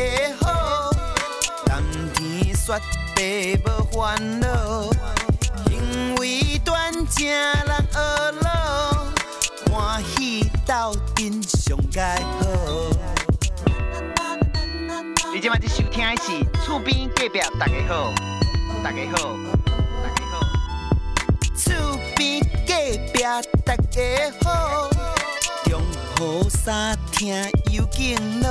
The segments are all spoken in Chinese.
家好，冬天雪地无烦恼，行为端正人学老，欢喜斗阵上盖好。你今麦在收听的是厝边隔壁大家好，大家好，大家好，厝边隔壁大家好。好三听有劲咯，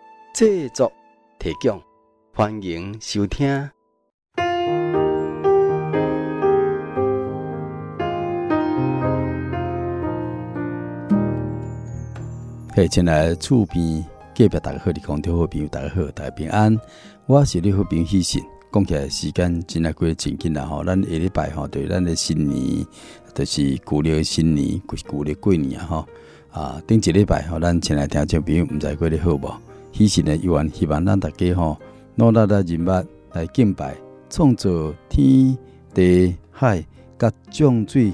制作提供，欢迎收听。嘿，亲爱厝边隔壁大家好，你空中好朋友大家好，大家平安，我是你好朋友希信。讲起来时间真系过得真紧啦吼！咱下礼拜吼，对咱的新年，就是旧历新年，旧历过年啊吼！啊，顶一礼拜吼，咱前来听众朋友毋知过得好无？其实呢，有缘希望咱大家吼，努力来认物来敬拜，创造天地海甲众水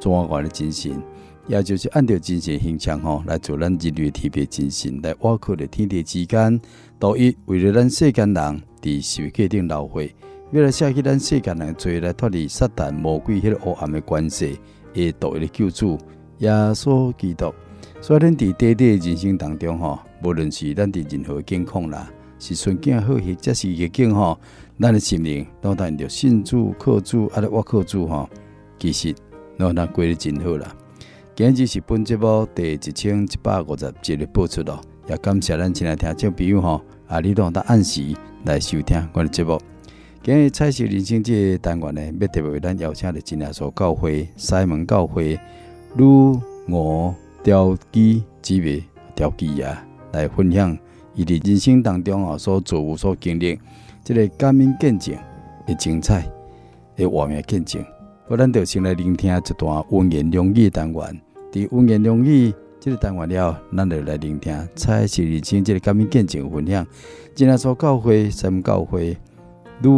庄严的精神，也就是按照精神形象吼，来做咱人类特别精神来挖苦的天地之间，都以为了咱世间人。伫受界顶流血，要来写起咱世间人做来脱离撒旦魔鬼迄个黑暗的关系，会独一的救主耶稣基督。所以，咱伫短短人生当中吼，无论是咱伫任何境况啦，是顺境好或者是逆境吼，咱的心灵都带着信主、靠主，啊，咧我靠主吼，其实让咱过得真好啦。今日是本节目第一千一百五十集的播出咯，也感谢咱亲爱听众朋友吼，啊，你都得按时。来收听我的节目。今日彩色人生这个单元呢，要特别为咱邀请的真耶稣教会西门教会吕吴调基姊妹调基啊，来分享伊的人生当中啊所做有所经历，这个感恩见证的精彩的画面见证。我咱就先来聆听一段温言良语单元。伫温言良语这个单元了，咱就来聆听彩色人生这个感恩见证分享。今仔所教会，三教会，吕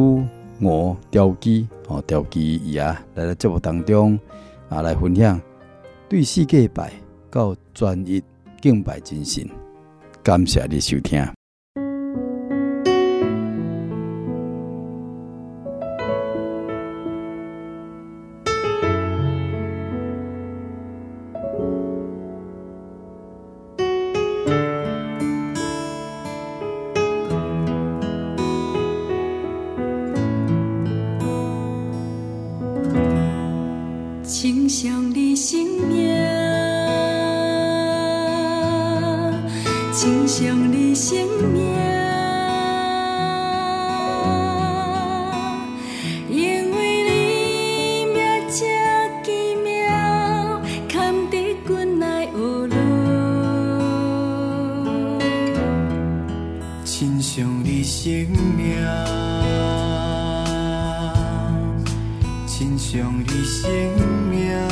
吴调基哦，调基伊啊，来到节目当中啊，来分享对世界拜到专一敬拜精神，感谢你收听。亲像你生命，因为你命正奇妙，堪得我来学老。亲像你生命，亲像你生命。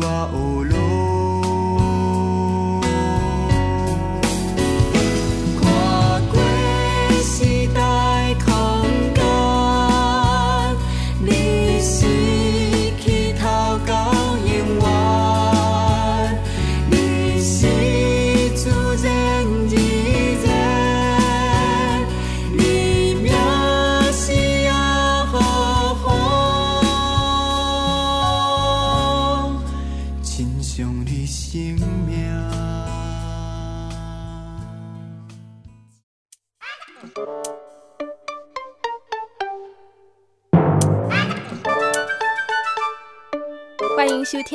欢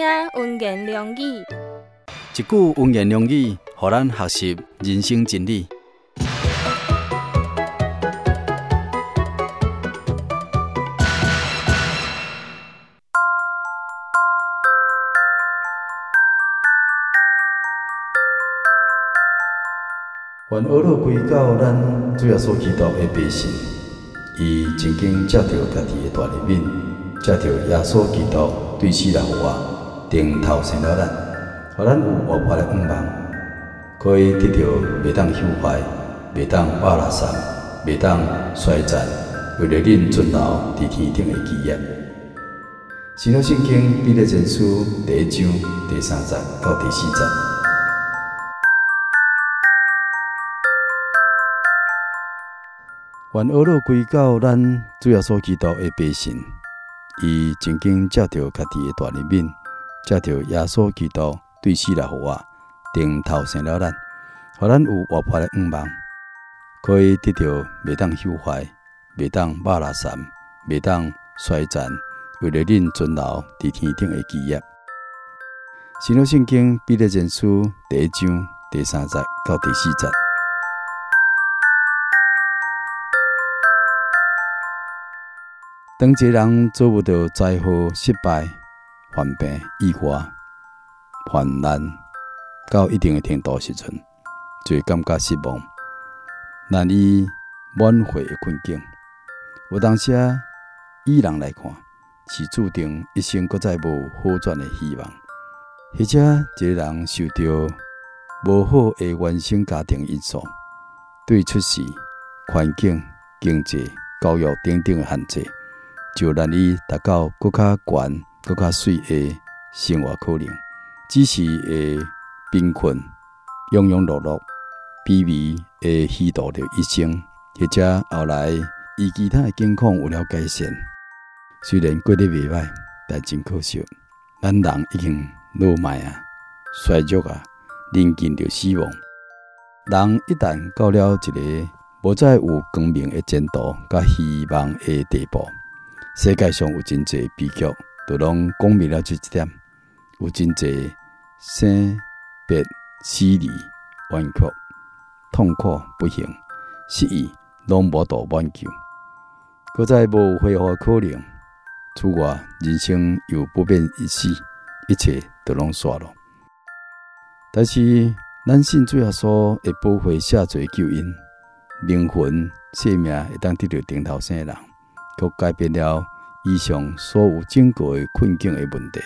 一句温言良语，予咱学习人生真理。愿俄罗到咱主的百姓，伊曾经着家己的大，着耶稣基督，对。顶头生了咱，互咱有活泼的愿望，可以得到袂当朽坏、袂当瓦拉散、袂当衰残，为了恁存留伫天顶的基业。新约圣经彼得前书第一章第三节到第四节。愿厄落归到咱主要所祈祷的百姓，伊曾经接到家己的大人民，接到耶稣基督对死来复活，顶头生了咱，互咱有活泼的愿望，可以得到袂当朽坏、袂当瓦拉散、袂当衰残，为了恁存留伫天顶的基业。新约圣经彼得前书第一章第三节到第四节。当一个人做不到灾祸、失败、患病、意外、患难到一定的程度时阵，就会感觉失望，难以挽回的困境。有当时啊，以人来看，是注定一生搁再无好转的希望；或者一个人受到无好的原生家庭因素，对出世、环境、经济、教育等等的限制。就难以达到更较悬、更较水诶生活可能，只是会贫困、庸庸碌碌、卑微的虚度着一生，或者后来伊其他诶境况有了改善，虽然过得未歹，但真可惜，咱人已经老迈啊、衰弱啊，临近着死亡。人一旦到了一个无再有光明诶前途、甲希望诶地步。世界上有真侪悲剧，都拢讲明了这一点。有真侪生别死离、冤屈、痛苦、不幸、失意，拢无度挽救，搁再无恢复可能。此外，人生又不免一死，一切都拢煞了。但是，咱信主耶稣会保护下罪救恩，灵魂、性命会当得到顶头生的人。却改变了以上所有经过的困境的问题，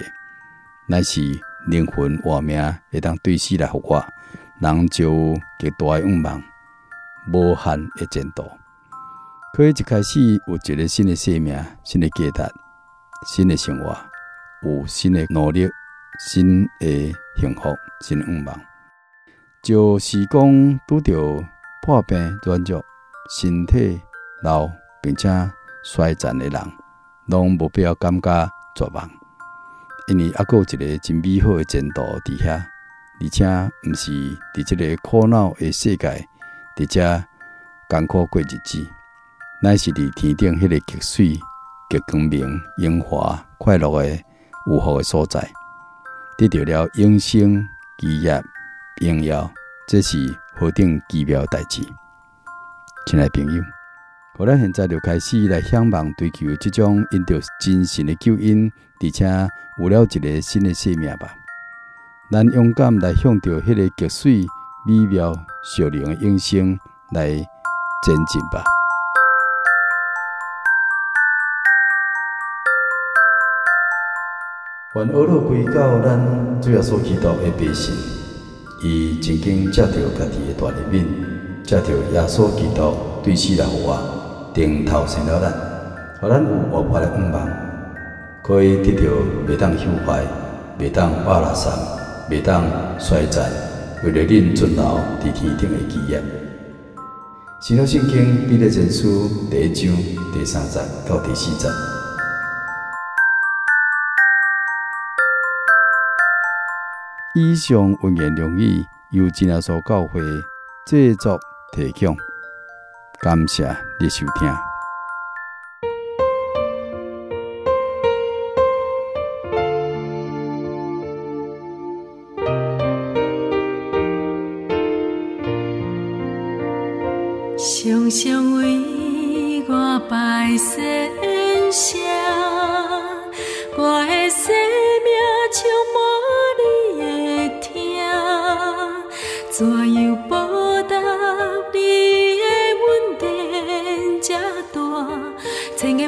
乃是灵魂活命会当对死来复活，人就极大的愿望，无限的前途。可以一开始有一个新的生命、新的价值、新的生活，有新的努力、新的幸福、新的愿望，就是讲拄着破病、软弱、身体老，并且。衰残的人，拢无必要感觉绝望，因为还有一个真美好的前途伫遐，而且毋是伫这个苦恼的世界，伫遮艰苦过日子，乃是伫天顶迄个极水、极光明、荣华、快乐的有福的所在，得到了永生、基业、荣耀，这是何等奇妙的代志，亲爱朋友。我咱现在就开始来向往追求这种因着精神的救恩，而且有了一个新的生命吧。咱勇敢来向着迄个极水美妙笑容的永生来前进吧。愿厄落归到咱主要所祈祷的百姓，伊曾经接到家己的大人民，接到耶稣基督对死来复活。顶头生了咱，互咱有活泼的愿望，可以得到袂当朽坏、袂当瓦拉散、袂当衰残，为了恁存留伫天顶的基业。新约圣经彼得前书第一章第三节到第四节。以上文言用语由真耶稣教会制作提供。感谢你收听。常常为我摆设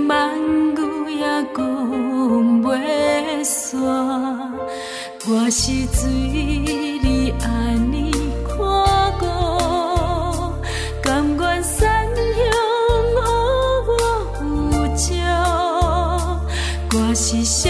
万语也讲袂煞，我是水，你安尼看顾，甘愿散养予我扶照，我是啥？